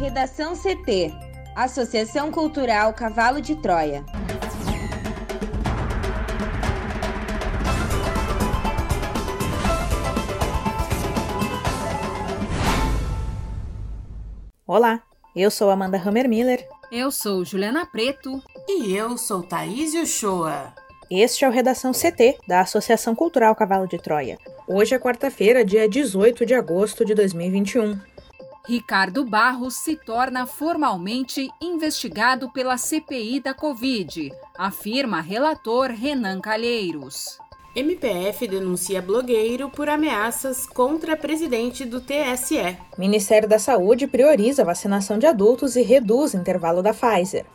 Redação CT Associação Cultural Cavalo de Troia. Olá, eu sou Amanda Hammermiller. Eu sou Juliana Preto. E eu sou Thaís Uchoa. Este é o Redação CT, da Associação Cultural Cavalo de Troia. Hoje é quarta-feira, dia 18 de agosto de 2021. Ricardo Barros se torna formalmente investigado pela CPI da Covid, afirma relator Renan Calheiros. MPF denuncia blogueiro por ameaças contra presidente do TSE. Ministério da Saúde prioriza a vacinação de adultos e reduz o intervalo da Pfizer.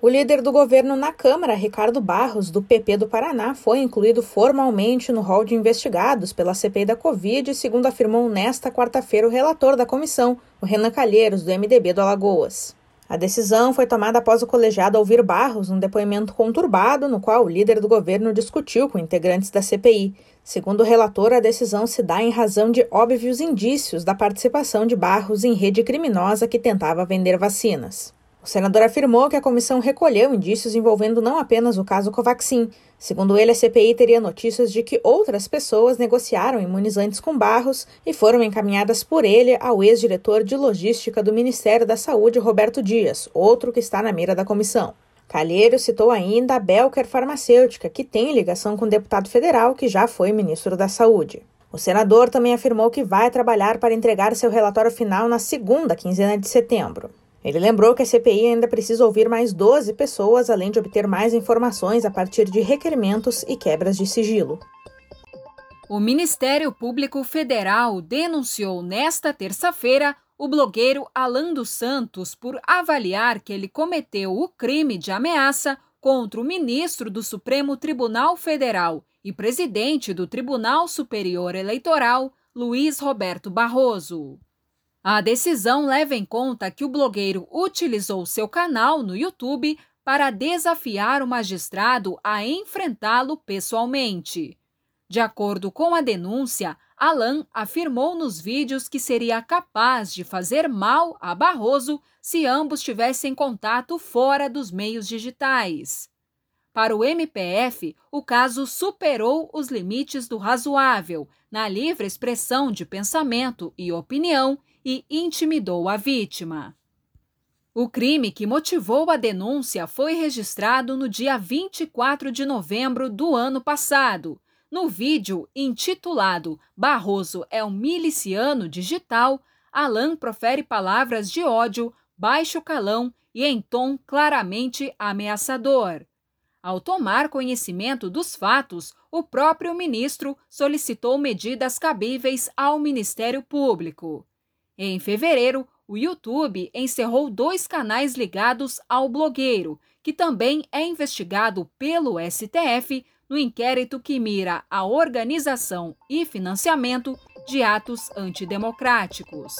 O líder do governo na Câmara, Ricardo Barros, do PP do Paraná, foi incluído formalmente no rol de investigados pela CPI da Covid, segundo afirmou nesta quarta-feira o relator da comissão, o Renan Calheiros, do MDB do Alagoas. A decisão foi tomada após o colegiado ouvir Barros num depoimento conturbado, no qual o líder do governo discutiu com integrantes da CPI. Segundo o relator, a decisão se dá em razão de óbvios indícios da participação de Barros em rede criminosa que tentava vender vacinas. O senador afirmou que a comissão recolheu indícios envolvendo não apenas o caso Covaxin. Segundo ele, a CPI teria notícias de que outras pessoas negociaram imunizantes com Barros e foram encaminhadas por ele ao ex-diretor de logística do Ministério da Saúde, Roberto Dias, outro que está na mira da comissão. Calheiro citou ainda a Belker Farmacêutica, que tem ligação com o deputado federal que já foi ministro da Saúde. O senador também afirmou que vai trabalhar para entregar seu relatório final na segunda quinzena de setembro. Ele lembrou que a CPI ainda precisa ouvir mais 12 pessoas, além de obter mais informações a partir de requerimentos e quebras de sigilo. O Ministério Público Federal denunciou nesta terça-feira o blogueiro Alan dos Santos por avaliar que ele cometeu o crime de ameaça contra o ministro do Supremo Tribunal Federal e presidente do Tribunal Superior Eleitoral, Luiz Roberto Barroso. A decisão leva em conta que o blogueiro utilizou seu canal no YouTube para desafiar o magistrado a enfrentá-lo pessoalmente. De acordo com a denúncia, Alan afirmou nos vídeos que seria capaz de fazer mal a Barroso se ambos tivessem contato fora dos meios digitais. Para o MPF, o caso superou os limites do razoável na livre expressão de pensamento e opinião e intimidou a vítima. O crime que motivou a denúncia foi registrado no dia 24 de novembro do ano passado. No vídeo intitulado Barroso é um miliciano digital, Alan profere palavras de ódio, baixo calão e em tom claramente ameaçador. Ao tomar conhecimento dos fatos, o próprio ministro solicitou medidas cabíveis ao Ministério Público. Em fevereiro, o YouTube encerrou dois canais ligados ao blogueiro, que também é investigado pelo STF no inquérito que mira a organização e financiamento de atos antidemocráticos.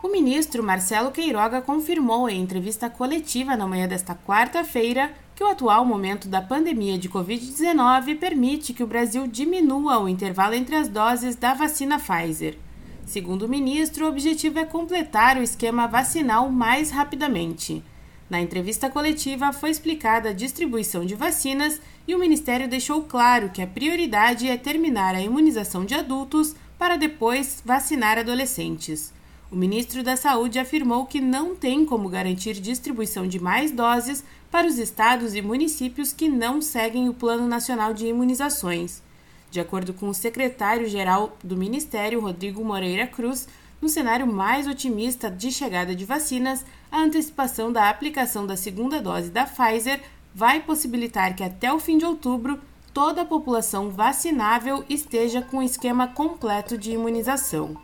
O ministro Marcelo Queiroga confirmou em entrevista coletiva na manhã desta quarta-feira que o atual momento da pandemia de Covid-19 permite que o Brasil diminua o intervalo entre as doses da vacina Pfizer. Segundo o ministro, o objetivo é completar o esquema vacinal mais rapidamente. Na entrevista coletiva foi explicada a distribuição de vacinas e o Ministério deixou claro que a prioridade é terminar a imunização de adultos para depois vacinar adolescentes. O ministro da Saúde afirmou que não tem como garantir distribuição de mais doses para os estados e municípios que não seguem o Plano Nacional de Imunizações. De acordo com o secretário-geral do Ministério, Rodrigo Moreira Cruz, no cenário mais otimista de chegada de vacinas, a antecipação da aplicação da segunda dose da Pfizer vai possibilitar que até o fim de outubro toda a população vacinável esteja com o esquema completo de imunização.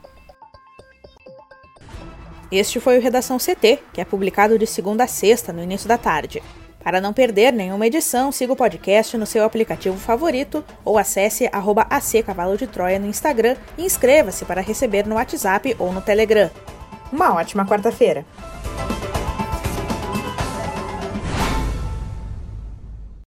Este foi o Redação CT, que é publicado de segunda a sexta, no início da tarde. Para não perder nenhuma edição, siga o podcast no seu aplicativo favorito ou acesse arroba AC Cavalo de Troia no Instagram e inscreva-se para receber no WhatsApp ou no Telegram. Uma ótima quarta-feira!